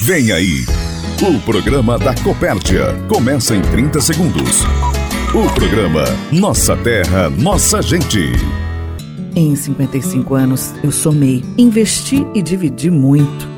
Vem aí, o programa da Copérdia começa em 30 segundos. O programa Nossa Terra, Nossa Gente. Em 55 anos, eu somei, investi e dividi muito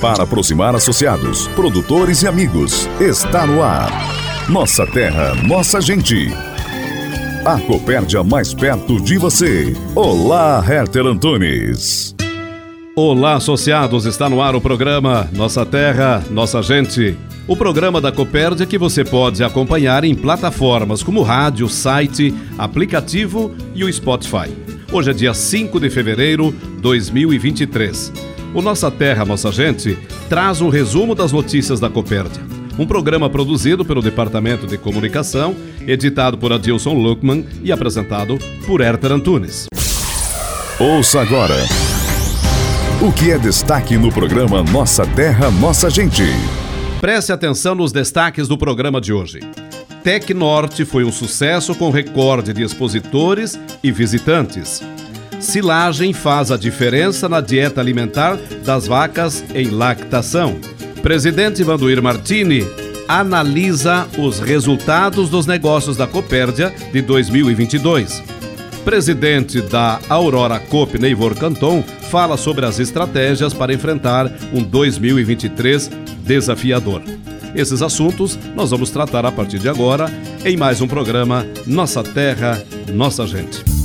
para aproximar associados, produtores e amigos. Está no ar. Nossa terra, nossa gente. A Copérdia mais perto de você. Olá, Herter Antunes. Olá, associados. Está no ar o programa Nossa Terra, Nossa Gente. O programa da Copérdia que você pode acompanhar em plataformas como rádio, site, aplicativo e o Spotify. Hoje é dia 5 de fevereiro de 2023. O Nossa Terra, Nossa Gente traz um resumo das notícias da Copérdia. Um programa produzido pelo Departamento de Comunicação, editado por Adilson Luckman e apresentado por Herter Antunes. Ouça agora o que é destaque no programa Nossa Terra, Nossa Gente. Preste atenção nos destaques do programa de hoje. Tec Norte foi um sucesso com recorde de expositores e visitantes. Silagem faz a diferença na dieta alimentar das vacas em lactação. Presidente Vanduir Martini analisa os resultados dos negócios da Copérdia de 2022. Presidente da Aurora Coop Neivor Canton fala sobre as estratégias para enfrentar um 2023 desafiador. Esses assuntos nós vamos tratar a partir de agora em mais um programa Nossa Terra, Nossa Gente.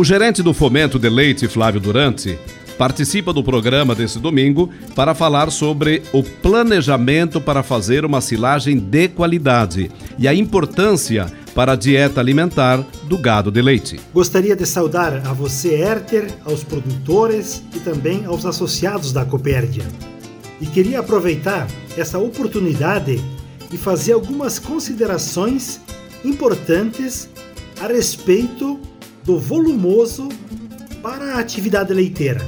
O gerente do Fomento de Leite, Flávio Durante, participa do programa desse domingo para falar sobre o planejamento para fazer uma silagem de qualidade e a importância para a dieta alimentar do gado de leite. Gostaria de saudar a você, Herter, aos produtores e também aos associados da Copérdia. E queria aproveitar essa oportunidade e fazer algumas considerações importantes a respeito do volumoso para a atividade leiteira.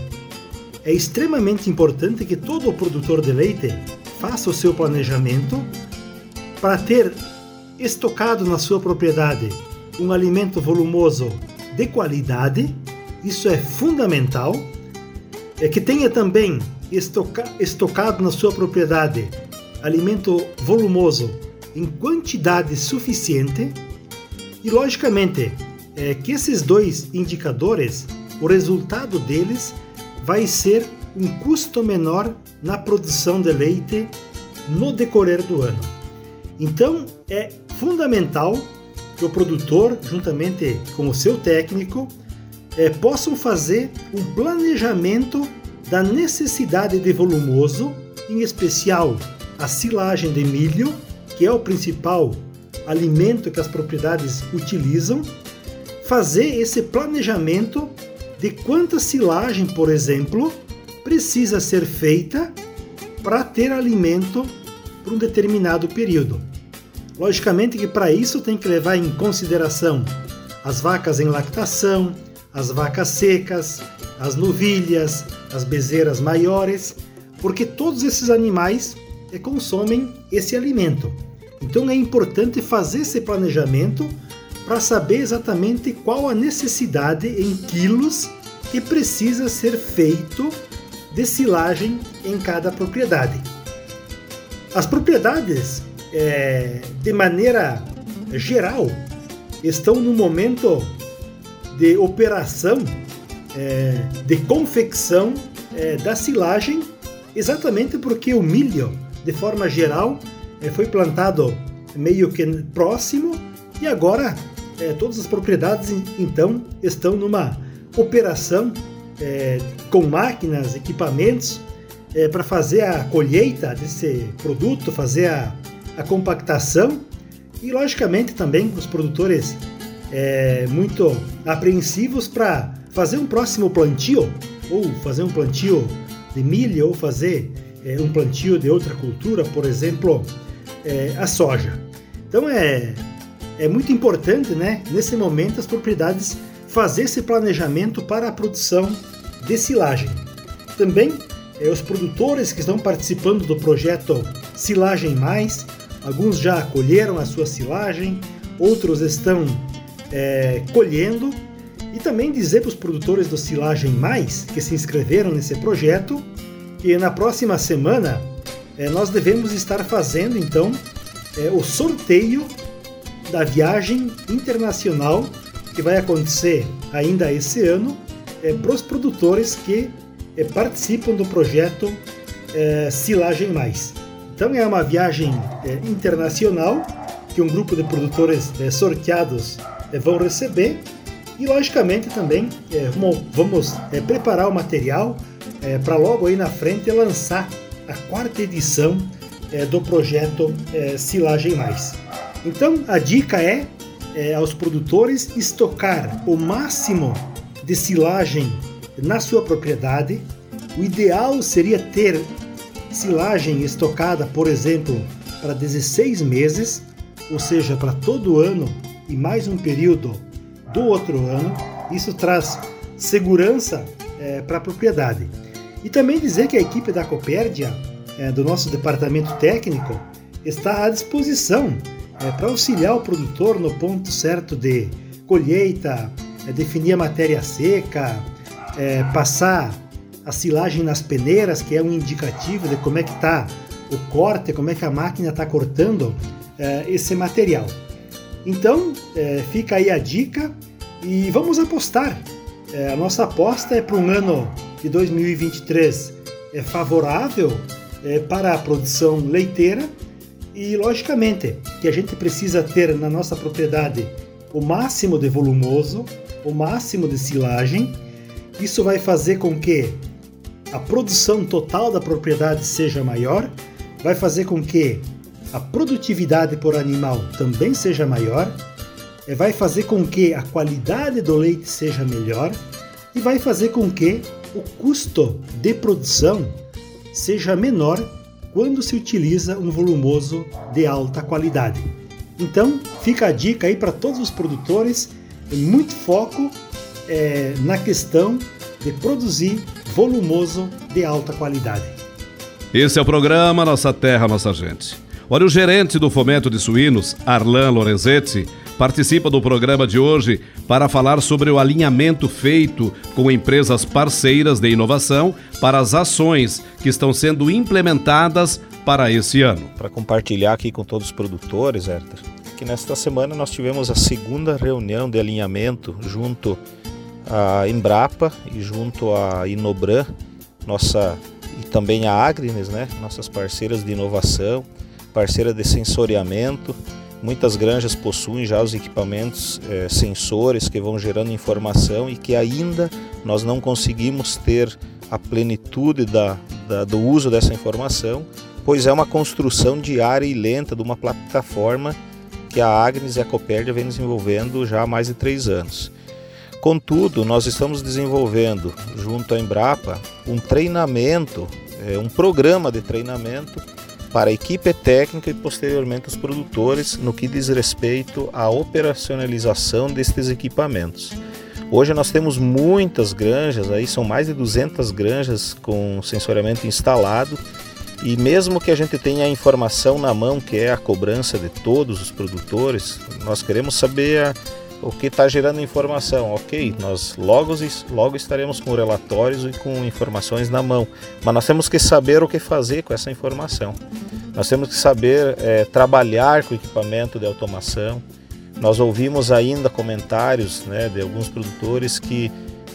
É extremamente importante que todo produtor de leite faça o seu planejamento para ter estocado na sua propriedade um alimento volumoso de qualidade. Isso é fundamental. É que tenha também estoca estocado na sua propriedade alimento volumoso em quantidade suficiente e, logicamente, é que esses dois indicadores, o resultado deles vai ser um custo menor na produção de leite no decorrer do ano. Então é fundamental que o produtor, juntamente com o seu técnico, é, possam fazer um planejamento da necessidade de volumoso, em especial a silagem de milho, que é o principal alimento que as propriedades utilizam, fazer esse planejamento de quanta silagem, por exemplo, precisa ser feita para ter alimento por um determinado período. Logicamente que para isso tem que levar em consideração as vacas em lactação, as vacas secas, as novilhas, as bezerras maiores, porque todos esses animais eh, consomem esse alimento. Então é importante fazer esse planejamento para saber exatamente qual a necessidade em quilos que precisa ser feito de silagem em cada propriedade. As propriedades, é, de maneira geral, estão no momento de operação é, de confecção é, da silagem, exatamente porque o milho, de forma geral, é, foi plantado meio que próximo e agora é, todas as propriedades então estão numa operação é, com máquinas, equipamentos é, para fazer a colheita desse produto, fazer a, a compactação e logicamente também os produtores é, muito apreensivos para fazer um próximo plantio, ou fazer um plantio de milho, ou fazer é, um plantio de outra cultura, por exemplo, é, a soja. Então é, é muito importante, né, nesse momento, as propriedades fazer esse planejamento para a produção de silagem. Também é, os produtores que estão participando do projeto Silagem Mais, alguns já colheram a sua silagem, outros estão é, colhendo. E também dizer para os produtores do Silagem Mais que se inscreveram nesse projeto que na próxima semana é, nós devemos estar fazendo então o sorteio da viagem internacional que vai acontecer ainda esse ano é, para os produtores que é, participam do projeto é, Silagem Mais. Então é uma viagem é, internacional que um grupo de produtores é, sorteados é, vão receber e logicamente também vamos preparar o material para logo aí na frente lançar a quarta edição do projeto Silagem Mais. Então a dica é, é aos produtores estocar o máximo de silagem na sua propriedade. O ideal seria ter silagem estocada, por exemplo, para 16 meses, ou seja, para todo ano e mais um período do outro ano. Isso traz segurança é, para a propriedade. E também dizer que a equipe da Copérdia, é, do nosso departamento técnico, está à disposição é, para auxiliar o produtor no ponto certo de colheita, é, definir a matéria seca, é, passar a silagem nas peneiras, que é um indicativo de como é que está o corte, como é que a máquina está cortando é, esse material. Então, é, fica aí a dica e vamos apostar. a nossa aposta é para um ano de 2023 é favorável é, para a produção leiteira e, logicamente, que a gente precisa ter na nossa propriedade o máximo de volumoso, o máximo de silagem. Isso vai fazer com que a produção total da propriedade seja maior, vai fazer com que a produtividade por animal também seja maior, vai fazer com que a qualidade do leite seja melhor e vai fazer com que o custo de produção seja menor quando se utiliza um volumoso de alta qualidade. Então, fica a dica aí para todos os produtores, muito foco é, na questão de produzir volumoso de alta qualidade. Esse é o programa Nossa Terra, Nossa Gente. Olha, o gerente do Fomento de Suínos, Arlan Lorenzetti, participa do programa de hoje para falar sobre o alinhamento feito com empresas parceiras de inovação para as ações que estão sendo implementadas para esse ano. Para compartilhar aqui com todos os produtores, Herter, que nesta semana nós tivemos a segunda reunião de alinhamento junto à Embrapa e junto à Inobran, nossa e também a Agrines, né, nossas parceiras de inovação, parceira de sensoriamento Muitas granjas possuem já os equipamentos é, sensores que vão gerando informação e que ainda nós não conseguimos ter a plenitude da, da, do uso dessa informação, pois é uma construção diária e lenta de uma plataforma que a Agnes e a Copérdia vem desenvolvendo já há mais de três anos. Contudo, nós estamos desenvolvendo, junto à Embrapa, um treinamento, é, um programa de treinamento para a equipe técnica e posteriormente os produtores no que diz respeito à operacionalização destes equipamentos. Hoje nós temos muitas granjas, aí são mais de 200 granjas com sensoriamento instalado e mesmo que a gente tenha a informação na mão, que é a cobrança de todos os produtores, nós queremos saber a, o que está gerando informação. Ok, nós logo, logo estaremos com relatórios e com informações na mão, mas nós temos que saber o que fazer com essa informação. Nós temos que saber é, trabalhar com equipamento de automação. Nós ouvimos ainda comentários né, de alguns produtores que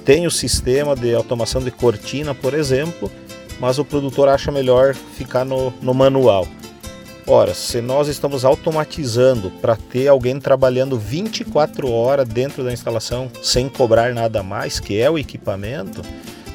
têm o sistema de automação de cortina, por exemplo, mas o produtor acha melhor ficar no, no manual. Ora, se nós estamos automatizando para ter alguém trabalhando 24 horas dentro da instalação sem cobrar nada mais, que é o equipamento,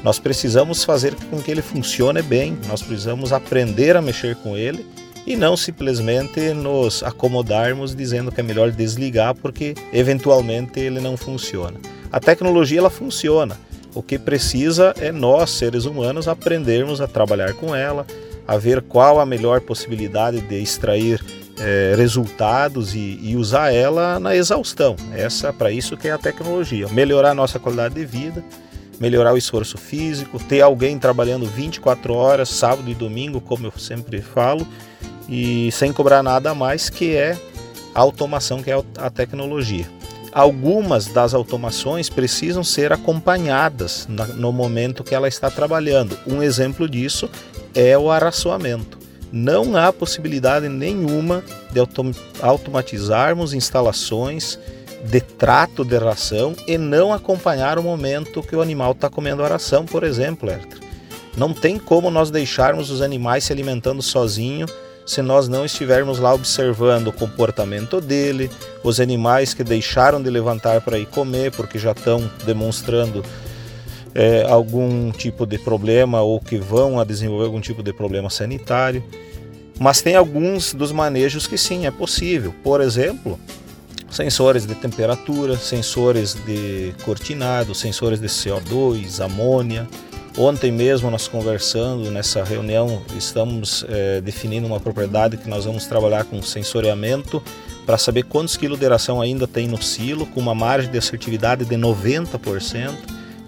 nós precisamos fazer com que ele funcione bem, nós precisamos aprender a mexer com ele e não simplesmente nos acomodarmos dizendo que é melhor desligar porque eventualmente ele não funciona. A tecnologia ela funciona. O que precisa é nós, seres humanos, aprendermos a trabalhar com ela, a ver qual a melhor possibilidade de extrair é, resultados e, e, usar ela na exaustão. Essa para isso que é a tecnologia, melhorar a nossa qualidade de vida, melhorar o esforço físico, ter alguém trabalhando 24 horas, sábado e domingo, como eu sempre falo, e sem cobrar nada a mais, que é a automação, que é a tecnologia. Algumas das automações precisam ser acompanhadas no momento que ela está trabalhando. Um exemplo disso é o arraçoamento. Não há possibilidade nenhuma de automatizarmos instalações de trato de ração e não acompanhar o momento que o animal está comendo a ração, por exemplo. Não tem como nós deixarmos os animais se alimentando sozinho se nós não estivermos lá observando o comportamento dele, os animais que deixaram de levantar para ir comer porque já estão demonstrando é, algum tipo de problema ou que vão a desenvolver algum tipo de problema sanitário. Mas tem alguns dos manejos que sim, é possível. Por exemplo, sensores de temperatura, sensores de cortinado, sensores de CO2, amônia, Ontem mesmo nós conversando nessa reunião, estamos é, definindo uma propriedade que nós vamos trabalhar com sensoriamento para saber quantos quilos de ainda tem no silo, com uma margem de assertividade de 90%.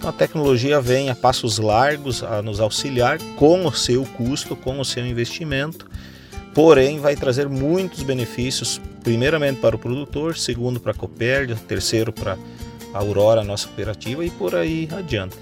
A tecnologia vem a passos largos a nos auxiliar com o seu custo, com o seu investimento, porém vai trazer muitos benefícios, primeiramente para o produtor, segundo para a Copérdia, terceiro para a Aurora, nossa cooperativa, e por aí adiante.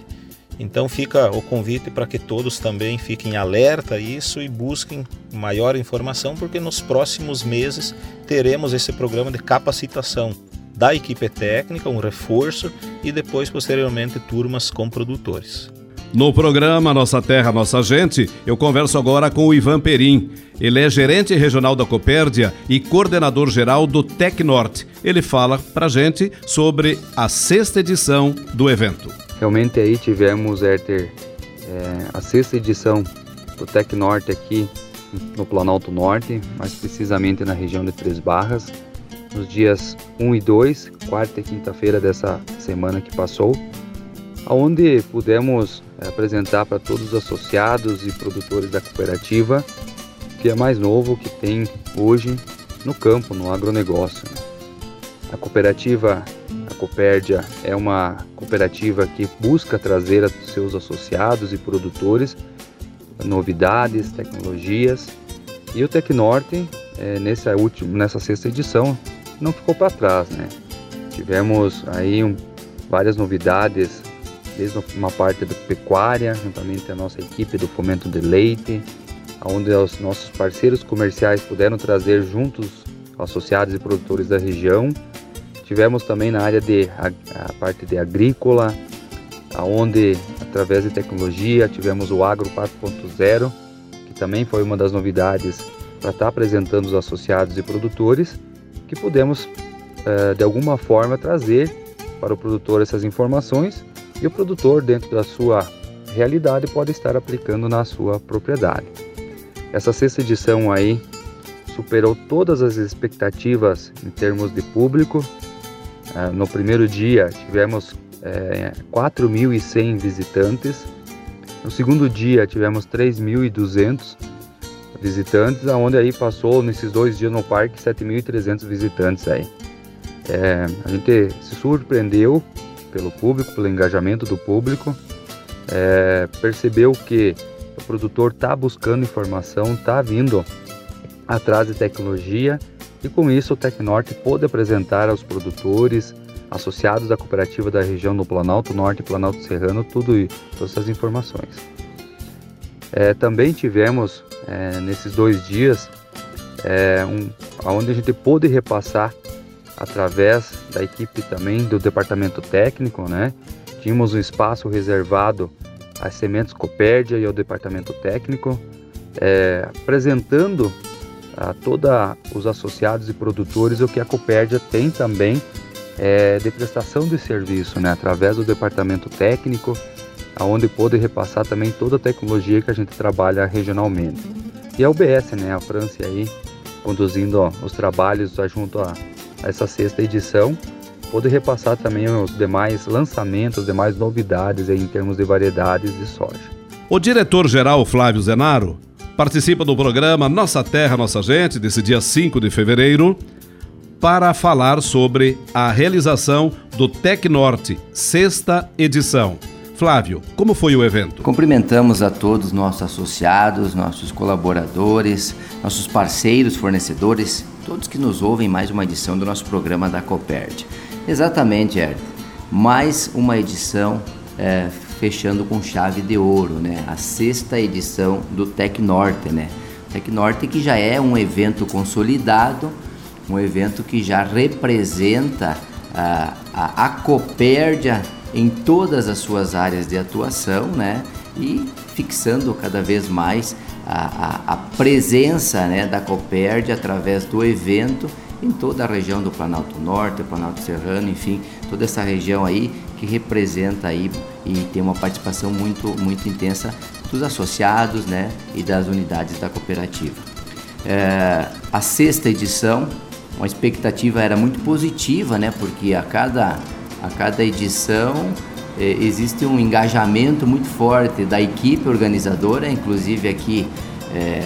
Então fica o convite para que todos também fiquem alerta a isso e busquem maior informação, porque nos próximos meses teremos esse programa de capacitação da equipe técnica, um reforço e depois posteriormente turmas com produtores. No programa Nossa Terra, Nossa Gente, eu converso agora com o Ivan Perim. Ele é gerente regional da Copérdia e coordenador geral do Tecnorte. Ele fala para gente sobre a sexta edição do evento. Realmente aí tivemos, Herter, é, a sexta edição do Tec Norte aqui no Planalto Norte, mais precisamente na região de Três Barras, nos dias 1 e 2, quarta e quinta-feira dessa semana que passou, onde pudemos é, apresentar para todos os associados e produtores da cooperativa que é mais novo que tem hoje no campo, no agronegócio. Né? A cooperativa Copérdia é uma cooperativa que busca trazer a seus associados e produtores novidades, tecnologias. E o Tecnorte, é, nessa, última, nessa sexta edição, não ficou para trás. Né? Tivemos aí um, várias novidades, desde uma parte da pecuária, juntamente a nossa equipe do Fomento de Leite, onde os nossos parceiros comerciais puderam trazer juntos associados e produtores da região Tivemos também na área de a, a parte de agrícola, aonde através de tecnologia tivemos o Agro 4.0, que também foi uma das novidades para estar apresentando os associados e produtores, que pudemos uh, de alguma forma trazer para o produtor essas informações e o produtor dentro da sua realidade pode estar aplicando na sua propriedade. Essa sexta edição aí superou todas as expectativas em termos de público, ah, no primeiro dia tivemos é, 4.100 visitantes. No segundo dia tivemos 3.200 visitantes, aonde aí passou nesses dois dias no parque 7.300 visitantes aí. É, a gente se surpreendeu pelo público, pelo engajamento do público, é, percebeu que o produtor está buscando informação, está vindo atrás de tecnologia e com isso o Tecnorte pôde apresentar aos produtores, associados da cooperativa da região do Planalto Norte e Planalto Serrano, tudo todas essas informações. É, também tivemos é, nesses dois dias é, um, onde a gente pôde repassar através da equipe também do departamento técnico, né? Tínhamos um espaço reservado às sementes Copérdia e ao departamento técnico, é, apresentando a todos os associados e produtores o que a Copérdia tem também é, de prestação de serviço, né, através do departamento técnico, aonde pode repassar também toda a tecnologia que a gente trabalha regionalmente. E a UBS, né, a França aí, conduzindo ó, os trabalhos junto a, a essa sexta edição, poder repassar também os demais lançamentos, as demais novidades em termos de variedades de soja. O diretor-geral Flávio Zenaro participa do programa Nossa Terra, Nossa Gente, desse dia 5 de fevereiro, para falar sobre a realização do Tec Norte, sexta edição. Flávio, como foi o evento? Cumprimentamos a todos nossos associados, nossos colaboradores, nossos parceiros, fornecedores, todos que nos ouvem mais uma edição do nosso programa da Coperd. Exatamente, Erd. Mais uma edição é, fechando com chave de ouro, né? A sexta edição do Tec Norte, né? Tec Norte que já é um evento consolidado, um evento que já representa a, a, a Copérdia em todas as suas áreas de atuação, né? E fixando cada vez mais a, a, a presença né, da Copérdia através do evento em toda a região do Planalto Norte, Planalto Serrano, enfim, toda essa região aí que representa aí e tem uma participação muito, muito intensa dos associados né, e das unidades da cooperativa. É, a sexta edição, uma expectativa era muito positiva, né, porque a cada, a cada edição é, existe um engajamento muito forte da equipe organizadora, inclusive aqui é,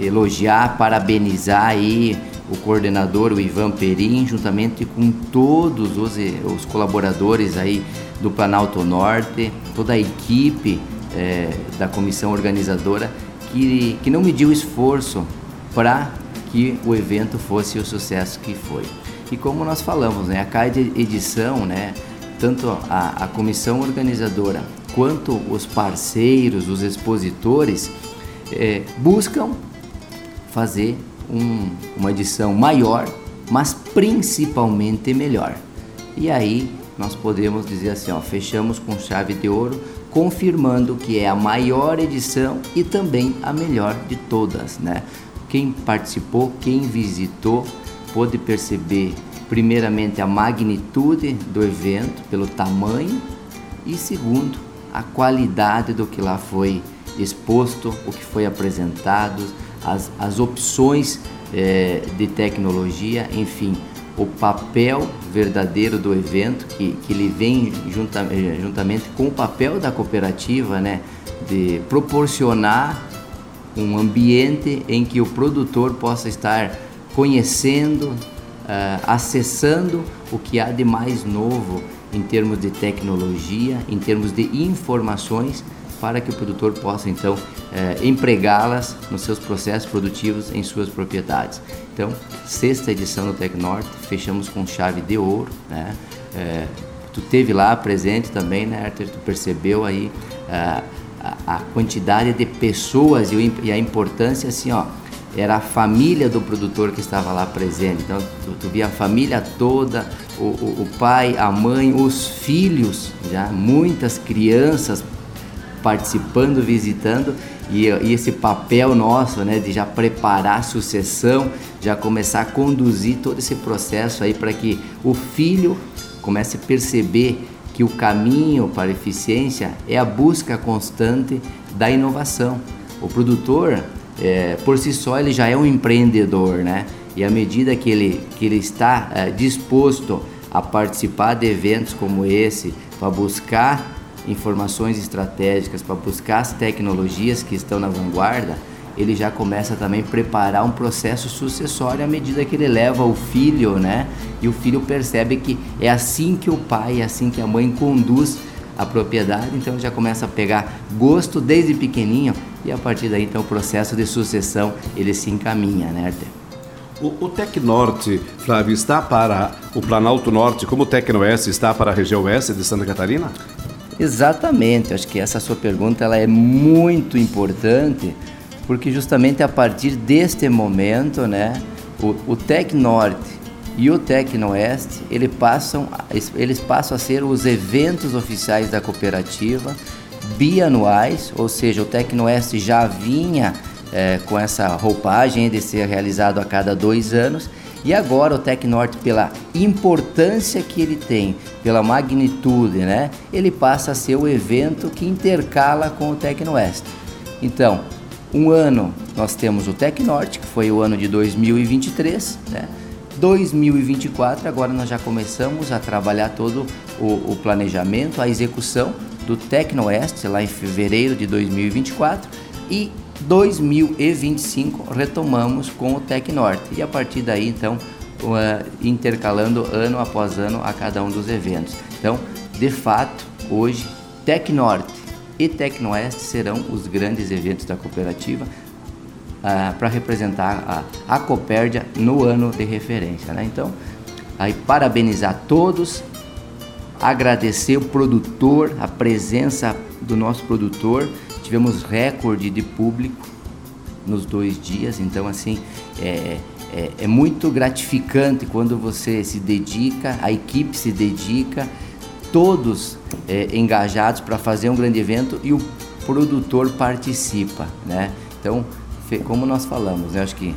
é, elogiar, parabenizar aí o coordenador, o Ivan Perim, juntamente com todos os, os colaboradores aí do Planalto Norte, toda a equipe da comissão organizadora que, que não mediu esforço para que o evento fosse o sucesso que foi. E como nós falamos, né, a cada edição, né, tanto a, a comissão organizadora quanto os parceiros, os expositores, é, buscam fazer um, uma edição maior, mas principalmente melhor. E aí nós podemos dizer assim, ó, fechamos com chave de ouro, confirmando que é a maior edição e também a melhor de todas, né? Quem participou, quem visitou, pôde perceber primeiramente a magnitude do evento pelo tamanho e segundo a qualidade do que lá foi exposto, o que foi apresentado, as, as opções é, de tecnologia, enfim, o papel verdadeiro do evento, que, que ele vem junta, eh, juntamente com o papel da cooperativa, né, de proporcionar um ambiente em que o produtor possa estar conhecendo, uh, acessando o que há de mais novo em termos de tecnologia, em termos de informações para que o produtor possa então é, empregá-las nos seus processos produtivos em suas propriedades. Então, sexta edição do Tecnorte, fechamos com chave de ouro, né? É, tu teve lá presente também, né, Arthur? Tu percebeu aí é, a, quantidade de pessoas e, a importância, assim, ó, era a família do produtor que estava lá presente. Então, tu, tu via a família toda, o, o, o pai, a mãe, os filhos, já muitas crianças participando, visitando e, e, esse papel nosso, né, de já preparar a sucessão, já começar a conduzir todo esse processo aí para que o filho comece a perceber que o caminho para a eficiência é a busca constante da inovação. O produtor, é, por si só, ele já é um empreendedor, né? E à medida que ele, que ele está é, disposto a participar de eventos como esse, para buscar informações estratégicas, para buscar as tecnologias que estão na vanguarda, ele já começa também a preparar um processo sucessório à medida que ele leva o filho, né? E o filho percebe que é assim que o pai, é assim que a mãe conduz a propriedade, então já começa a pegar gosto desde pequenininho e a partir daí então o processo de sucessão ele se encaminha, né, Arthur? O, o Tecnorte, Flávio, está para o Planalto Norte como o Tecnoeste está para a região oeste de Santa Catarina? Exatamente, acho que essa sua pergunta ela é muito importante, porque justamente a partir deste momento, né, o, o Tec Norte e o Tecnoeste, ele passam, eles passam a ser os eventos oficiais da cooperativa, bianuais, ou seja, o Tecnoeste já vinha é, com essa roupagem de ser realizado a cada dois anos, e agora o Tec Norte, pela importância que ele tem, pela magnitude, né, ele passa a ser o evento que intercala com o Tecnoeste. Então, um ano nós temos o Tec Norte, que foi o ano de 2023, né? 2024, agora nós já começamos a trabalhar todo o, o planejamento, a execução do Tecnoeste lá em fevereiro de 2024 e 2025 retomamos com o Tecnorte e a partir daí então uh, intercalando ano após ano a cada um dos eventos. Então, de fato, hoje Tecnorte e Tecnoeste serão os grandes eventos da cooperativa uh, para representar a, a Copérdia no ano de referência. Né? Então, aí parabenizar todos, agradecer o produtor, a presença do nosso produtor. Tivemos recorde de público nos dois dias, então assim é, é, é muito gratificante quando você se dedica, a equipe se dedica, todos é, engajados para fazer um grande evento e o produtor participa, né? Então como nós falamos, né? acho que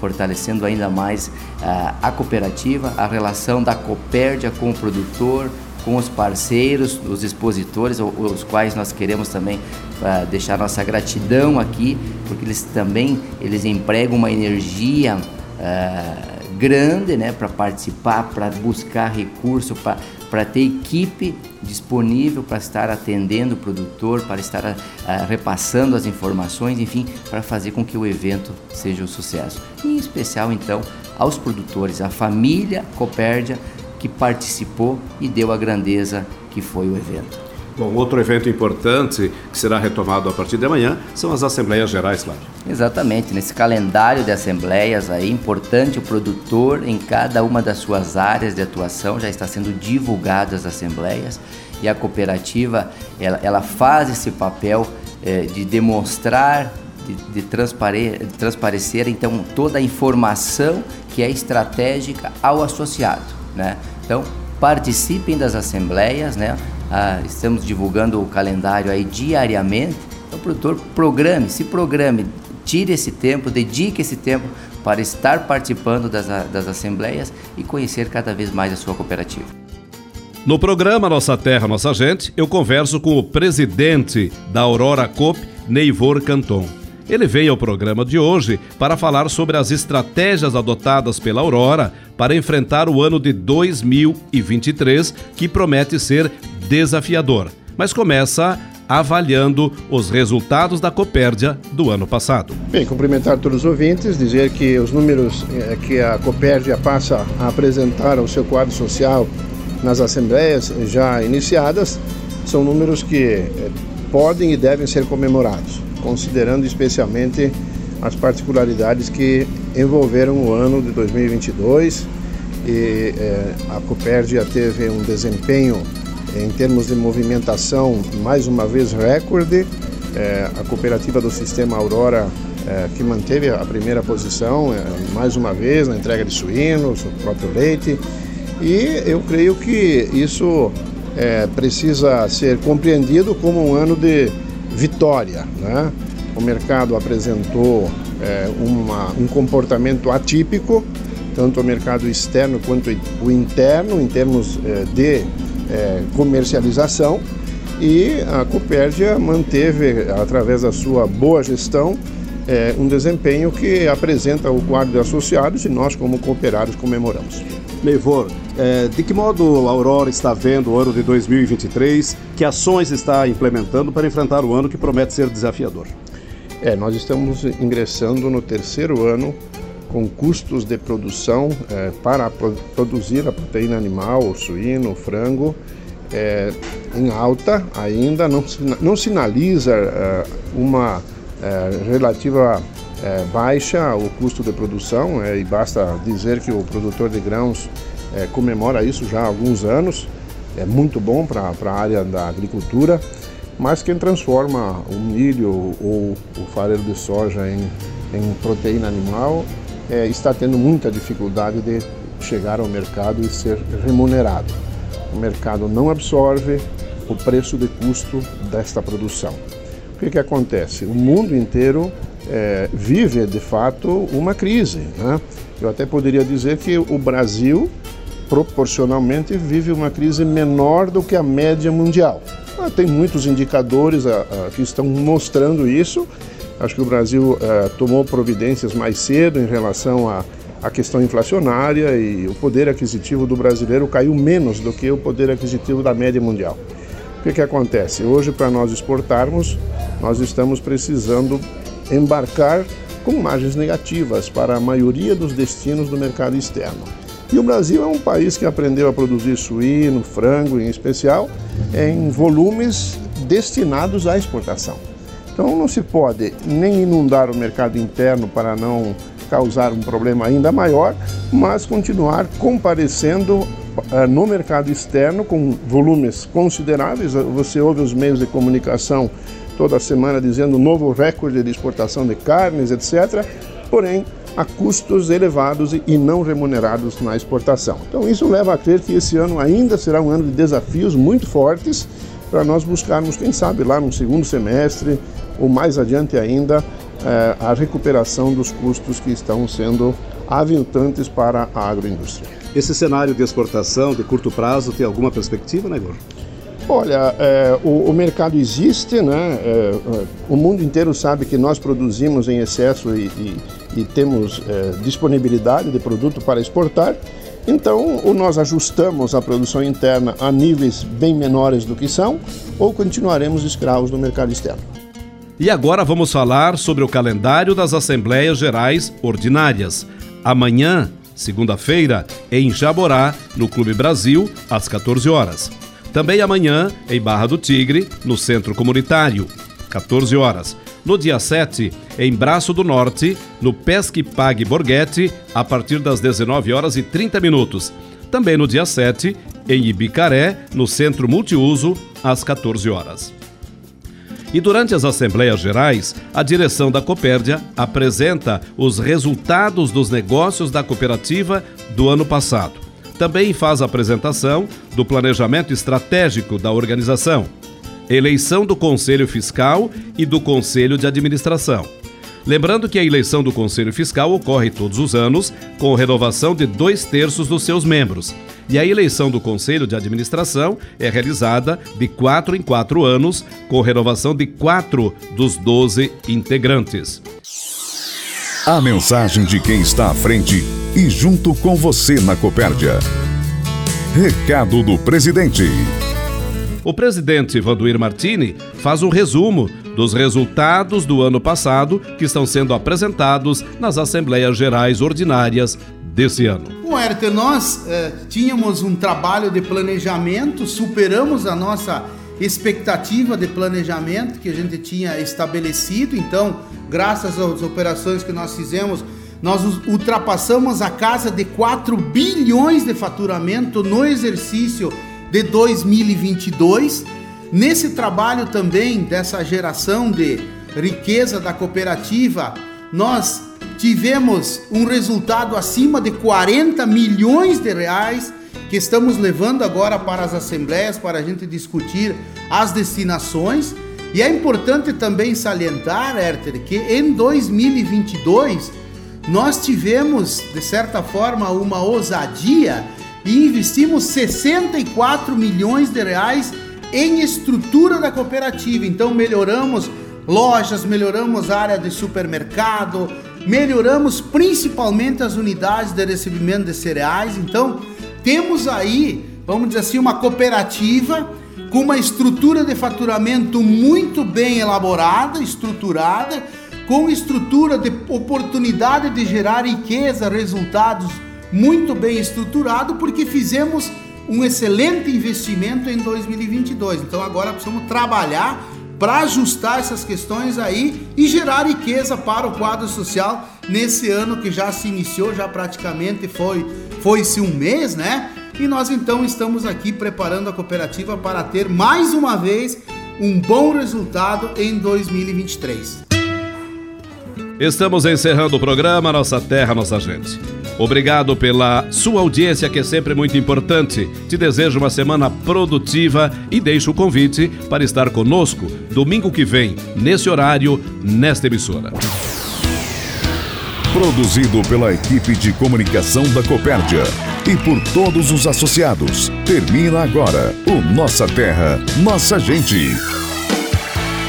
fortalecendo ainda mais uh, a cooperativa, a relação da Copérdia com o produtor, com os parceiros, os expositores, os quais nós queremos também uh, deixar nossa gratidão aqui, porque eles também eles empregam uma energia uh, grande, né, para participar, para buscar recurso, para ter equipe disponível para estar atendendo o produtor, para estar uh, repassando as informações, enfim, para fazer com que o evento seja um sucesso. Em especial, então, aos produtores, à família Copérdia que participou e deu a grandeza que foi o evento. Bom, outro evento importante que será retomado a partir de amanhã são as Assembleias Gerais, claro. Exatamente, nesse calendário de assembleias aí, importante o produtor em cada uma das suas áreas de atuação, já está sendo divulgado as assembleias e a cooperativa, ela, ela faz esse papel eh, de demonstrar, de, de, transpare, de transparecer então toda a informação que é estratégica ao associado, né? Então, participem das assembleias, né? Ah, estamos divulgando o calendário aí diariamente. Então, produtor programe, se programe, tire esse tempo, dedique esse tempo para estar participando das, das assembleias e conhecer cada vez mais a sua cooperativa. No programa Nossa Terra, Nossa Gente, eu converso com o presidente da Aurora Coop, Neivor Canton. Ele veio ao programa de hoje para falar sobre as estratégias adotadas pela Aurora para enfrentar o ano de 2023, que promete ser desafiador, mas começa avaliando os resultados da Copérdia do ano passado. Bem, cumprimentar todos os ouvintes, dizer que os números eh, que a Copérdia passa a apresentar ao seu quadro social nas assembleias já iniciadas são números que eh, podem e devem ser comemorados, considerando especialmente as particularidades que envolveram o ano de 2022 e eh, a Copérdia teve um desempenho em termos de movimentação, mais uma vez recorde. É, a cooperativa do Sistema Aurora, é, que manteve a primeira posição, mais uma vez, na entrega de suínos, o próprio leite. E eu creio que isso precisa ser compreendido como um ano de vitória. Né? O mercado apresentou é, uma, um comportamento atípico, tanto o mercado externo quanto o interno, em termos é, de é, comercialização e a Copérdia manteve, através da sua boa gestão, é, um desempenho que apresenta o quadro de associados e nós, como cooperários, comemoramos. Leivor, é, de que modo a Aurora está vendo o ano de 2023? Que ações está implementando para enfrentar o ano que promete ser desafiador? É, nós estamos ingressando no terceiro ano com custos de produção é, para produzir a proteína animal, o suíno, o frango, é, em alta ainda, não, não sinaliza é, uma é, relativa é, baixa o custo de produção, é, e basta dizer que o produtor de grãos comemora isso já há alguns anos, é muito bom para a área da agricultura, mas quem transforma o milho ou o farelo de soja em, em proteína animal é, está tendo muita dificuldade de chegar ao mercado e ser remunerado. O mercado não absorve o preço de custo desta produção. O que, que acontece? O mundo inteiro é, vive de fato uma crise. Né? Eu até poderia dizer que o Brasil, proporcionalmente, vive uma crise menor do que a média mundial. Ah, tem muitos indicadores ah, ah, que estão mostrando isso Acho que o Brasil uh, tomou providências mais cedo em relação a questão inflacionária e o poder aquisitivo do brasileiro caiu menos do que o poder aquisitivo da média mundial. O que, que acontece? Hoje, para nós exportarmos, nós estamos precisando embarcar com margens negativas para a maioria dos destinos do mercado externo. E o Brasil é um país que aprendeu a produzir suíno, frango em especial, em volumes destinados à exportação. Então não se pode nem inundar o mercado interno para não causar um problema ainda maior, mas continuar comparecendo no mercado externo com volumes consideráveis. Você ouve os meios de comunicação toda semana dizendo novo recorde de exportação de carnes, etc. Porém, a custos elevados e não remunerados na exportação. Então, isso leva a crer que esse ano ainda será um ano de desafios muito fortes para nós buscarmos, quem sabe, lá no segundo semestre ou mais adiante ainda, é, a recuperação dos custos que estão sendo aviltantes para a agroindústria. Esse cenário de exportação de curto prazo tem alguma perspectiva, né, Igor? Olha, é, o, o, mercado existe, né? É, o mundo inteiro sabe que nós produzimos em excesso e, e, e temos é, disponibilidade de produto para exportar. Então, ou nós ajustamos a produção interna a níveis bem menores do que são, ou continuaremos escravos do mercado externo. E agora vamos falar sobre o calendário das Assembleias Gerais Ordinárias. Amanhã, segunda-feira, em Jaborá, no Clube Brasil, às 14 horas. Também amanhã, em Barra do Tigre, no Centro Comunitário, 14 horas. No dia 7, em Braço do Norte, no Pesque Pague Borghetti, a partir das 19 horas e 30 minutos. Também no dia 7, em Ibicaré, no Centro Multiuso, às 14 horas. E durante as Assembleias Gerais, a direção da Copérdia apresenta os resultados dos negócios da cooperativa do ano passado. Também faz a apresentação do planejamento estratégico da organização, eleição do Conselho Fiscal e do Conselho de Administração. Lembrando que a eleição do Conselho Fiscal ocorre todos os anos, com renovação de dois terços dos seus membros e a eleição do Conselho de Administração é realizada de quatro em quatro anos, com renovação de quatro dos doze integrantes. A mensagem de quem está à frente e junto com você na Copérdia. Recado do presidente. O presidente Vanduir Martini faz um resumo dos resultados do ano passado que estão sendo apresentados nas Assembleias Gerais Ordinárias desse ano. Bom, Herter, nós eh, tínhamos um trabalho de planejamento, superamos a nossa expectativa de planejamento que a gente tinha estabelecido, então, graças às operações que nós fizemos, nós ultrapassamos a casa de 4 bilhões de faturamento no exercício de 2022. Nesse trabalho também dessa geração de riqueza da cooperativa, nós tivemos um resultado acima de 40 milhões de reais que estamos levando agora para as assembleias para a gente discutir as destinações. E é importante também salientar, Herter, que em 2022 nós tivemos, de certa forma, uma ousadia e investimos 64 milhões de reais em estrutura da cooperativa. Então melhoramos lojas, melhoramos área de supermercado, melhoramos principalmente as unidades de recebimento de cereais. Então, temos aí, vamos dizer assim, uma cooperativa com uma estrutura de faturamento muito bem elaborada, estruturada, com estrutura de oportunidade de gerar riqueza, resultados muito bem estruturado, porque fizemos um excelente investimento em 2022. Então agora precisamos trabalhar para ajustar essas questões aí e gerar riqueza para o quadro social nesse ano que já se iniciou, já praticamente foi foi-se um mês, né? E nós então estamos aqui preparando a cooperativa para ter mais uma vez um bom resultado em 2023. Estamos encerrando o programa Nossa Terra, Nossa Gente. Obrigado pela sua audiência, que é sempre muito importante. Te desejo uma semana produtiva e deixo o convite para estar conosco domingo que vem, nesse horário, nesta emissora. Produzido pela equipe de comunicação da Copérdia e por todos os associados. Termina agora o Nossa Terra, Nossa Gente.